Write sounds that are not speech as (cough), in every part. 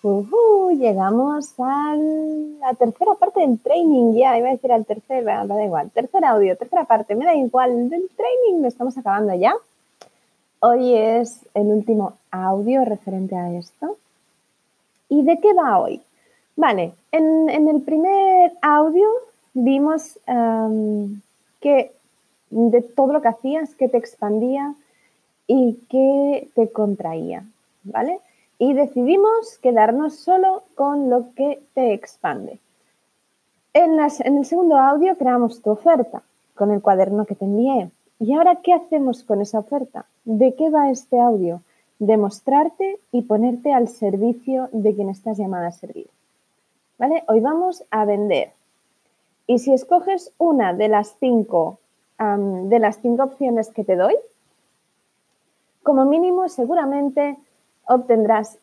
Llegamos a la tercera parte del training ya, iba a decir al tercer, me da igual, tercer audio, tercera parte, me da igual, del training lo estamos acabando ya. Hoy es el último audio referente a esto. ¿Y de qué va hoy? Vale, en, el primer audio vimos em, que de todo lo que hacías, que te expandía y que te contraía, ¿vale? Y decidimos quedarnos solo con lo que te expande. En, el segundo audio creamos tu oferta con el cuaderno que te envié. ¿Y ahora qué hacemos con esa oferta? ¿De qué va este audio? Demostrarte y ponerte al servicio de quien estás llamada a servir. ¿Vale? Hoy vamos a vender. Y si escoges una de las cinco, de las cinco opciones que te doy, como mínimo seguramente obtendrás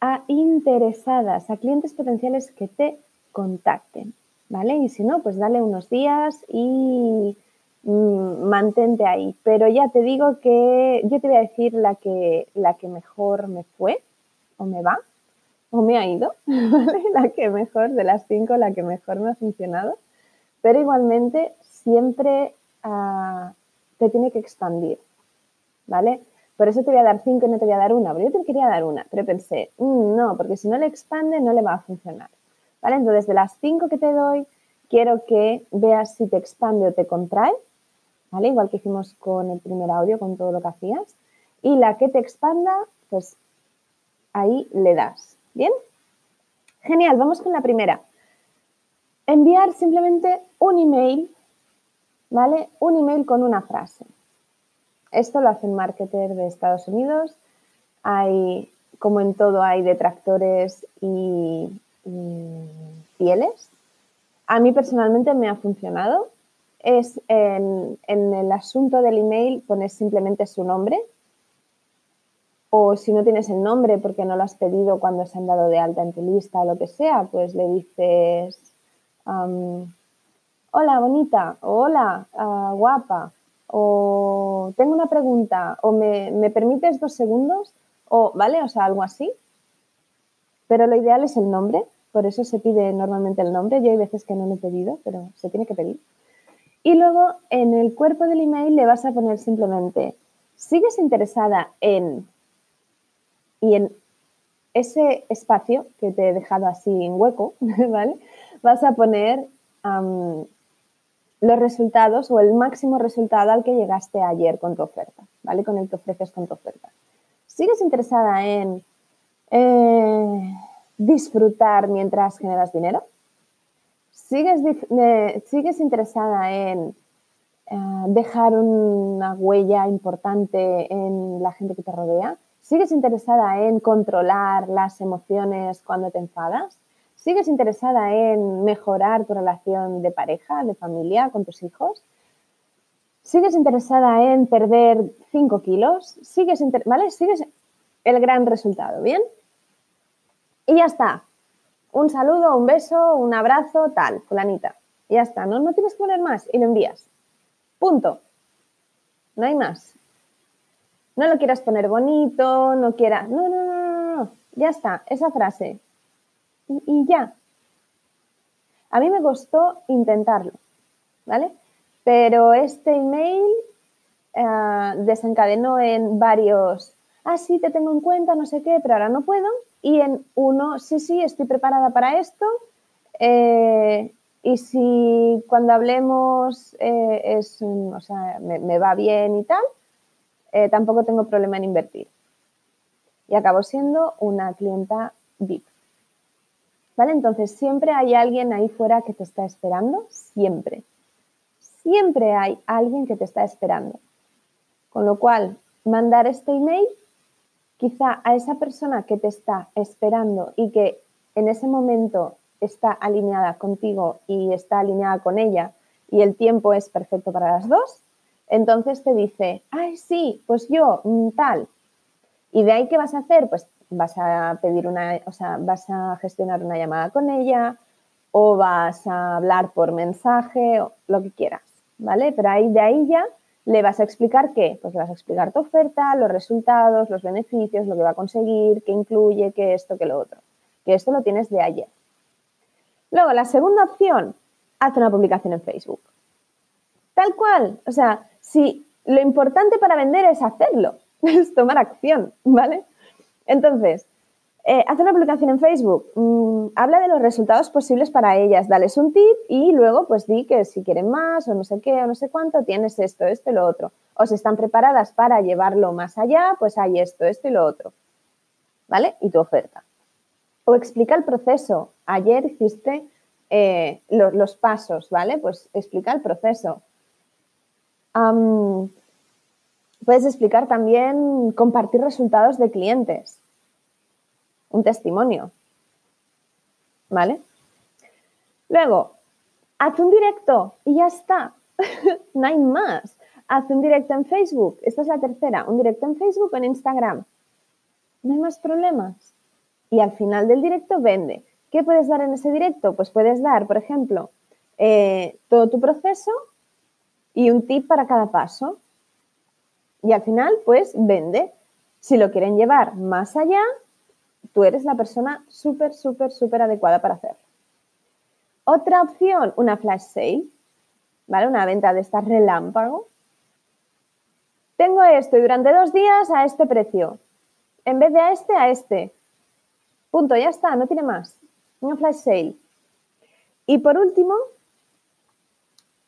a interesadas, a clientes potenciales que te contacten, ¿vale? Y si no, pues dale unos días y mm, mantente ahí. Pero ya te digo que yo te voy a decir la que, la que mejor me fue o me va o me ha ido, (laughs) ¿vale? La que mejor, de las cinco, la que mejor me ha funcionado. Pero igualmente siempre ah, te tiene que expandir, ¿vale? Por eso te voy a dar cinco y no te voy a dar una. Pero yo te quería dar una, pero pensé, mm, no, porque si no le expande no le va a funcionar. ¿Vale? Entonces, de las cinco que te doy, quiero que veas si te expande o te contrae. ¿Vale? Igual que hicimos con el primer audio, con todo lo que hacías. Y la que te expanda, pues ahí le das. ¿Bien? Genial, vamos con la primera. Enviar simplemente un email, ¿vale? Un email con una frase. Esto lo hacen marketers de Estados Unidos. Hay, como en todo, hay detractores y, fieles. A mí personalmente me ha funcionado. Es en, el asunto del email pones simplemente su nombre. O si no tienes el nombre porque no lo has pedido cuando se han dado de alta en tu lista o lo que sea, pues le dices, hola bonita, hola ah, guapa, o tengo una pregunta, o me, permites dos segundos, o, ¿vale? O sea, algo así. Pero lo ideal es el nombre, por eso se pide normalmente el nombre. Yo hay veces que no lo he pedido, pero se tiene que pedir. Y luego en el cuerpo del email le vas a poner simplemente, ¿sigues interesada en... y en ese espacio que te he dejado así en hueco, (laughs) ¿vale? Vas a poner los resultados o el máximo resultado al que llegaste ayer con tu oferta, ¿vale? Con el que ofreces con tu oferta. ¿Sigues interesada en eh, disfrutar mientras generas dinero? ¿Sigues, ¿sigues interesada en eh, dejar una huella importante en la gente que te rodea? ¿Sigues interesada en controlar las emociones cuando te enfadas? ¿Sigues interesada en mejorar tu relación de pareja, de familia, con tus hijos? ¿Sigues interesada en perder 5 kilos? ¿Sigues, ¿vale? ¿Sigues el gran resultado? ¿Bien? Y ya está. Un saludo, un beso, un abrazo, tal, fulanita. Y ya está. No, no tienes que poner más y lo envías. Punto. No hay más. No lo quieras poner bonito, no quieras. No, no, no, no, no. Ya está. Esa frase y, ya. A mí me costó intentarlo, ¿vale? Pero este email eh, desencadenó en varios, ah, sí, te tengo en cuenta, no sé qué, pero ahora no puedo. Y en uno, sí, sí, estoy preparada para esto. Eh, y si cuando hablemos eh, es, o sea, me, va bien y tal, tampoco tengo problema en invertir. Y acabo siendo una clienta VIP. Entonces, siempre hay alguien ahí fuera que te está esperando, siempre. Siempre hay alguien que te está esperando. Con lo cual, mandar este email quizá a esa persona que te está esperando y que en ese momento está alineada contigo y está alineada con ella y el tiempo es perfecto para las dos, entonces te dice, ay, sí, pues yo, mm, tal. ¿Y de ahí qué vas a hacer? Pues vas a pedir una, o sea, vas a gestionar una llamada con ella o vas a hablar por mensaje, o lo que quieras, ¿vale? Pero ahí de ahí ya le vas a explicar qué, pues le vas a explicar tu oferta, los resultados, los beneficios, lo que va a conseguir, qué incluye, qué esto, qué lo otro. que esto lo tienes de ayer. Luego, la segunda opción, haz una publicación en Facebook. Tal cual. O sea, si lo importante para vender es hacerlo, (laughs) es tomar acción, ¿vale? Entonces, eh, haz una publicación en Facebook, mm, habla de los resultados posibles para ellas, dales un tip y luego pues di que si quieren más o no sé qué o no sé cuánto, tienes esto, esto y lo otro. O si están preparadas para llevarlo más allá, pues hay esto, esto y lo otro. ¿Vale? Y tu oferta. O explica el proceso. Ayer hiciste eh, los, pasos, ¿vale? Pues explica el proceso. Puedes explicar también compartir resultados de clientes un testimonio. ¿Vale? Luego, haz un directo y ya está. (laughs) no hay más. Haz un directo en Facebook. Esta es la tercera. Un directo en Facebook o en Instagram. No hay más problemas. Y al final del directo vende. ¿Qué puedes dar en ese directo? Pues puedes dar, por ejemplo, eh, todo tu proceso y un tip para cada paso. Y al final, pues vende. Si lo quieren llevar más allá, tú eres la persona súper, súper, súper adecuada para hacerlo. Otra opción, una flash sale, ¿vale? Una venta de estas relámpago. Tengo esto y durante dos días a este precio. En vez de a este, a este. Punto, ya está, no tiene más. Una flash sale. Y por último,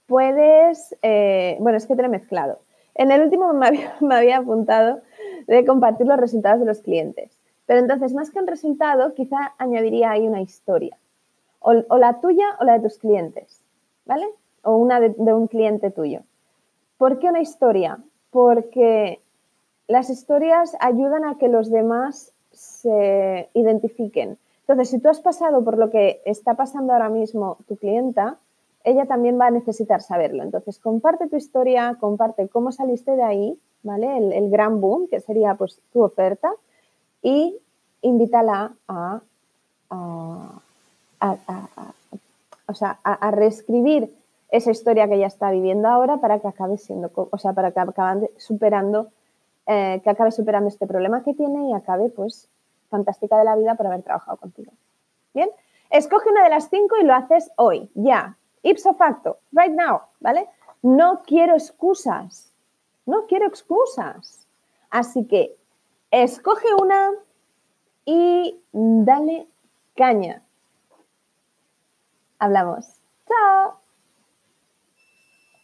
puedes, eh, bueno, es que te lo he mezclado. En el último (laughs) me había apuntado de compartir los resultados de los clientes. Pero entonces, más que un resultado, quizá añadiría ahí una historia. O, la tuya o la de tus clientes, ¿vale? O una de, un cliente tuyo. ¿Por qué una historia? Porque las historias ayudan a que los demás se identifiquen. Entonces, si tú has pasado por lo que está pasando ahora mismo tu clienta, ella también va a necesitar saberlo. Entonces, comparte tu historia, comparte cómo saliste de ahí, ¿vale? El, el gran boom, que sería pues tu oferta, y invítala a, a, reescribir esa historia que ella está viviendo ahora para que acabe siendo, o sea, para que acabe superando, eh, que acabe superando este problema que tiene y acabe, pues, fantástica de la vida por haber trabajado contigo. Bien, escoge una de las cinco y lo haces hoy, ya, ipso facto, right now, ¿vale? No quiero excusas, no quiero excusas. Así que Escoge una y dale caña. Hablamos. Chao.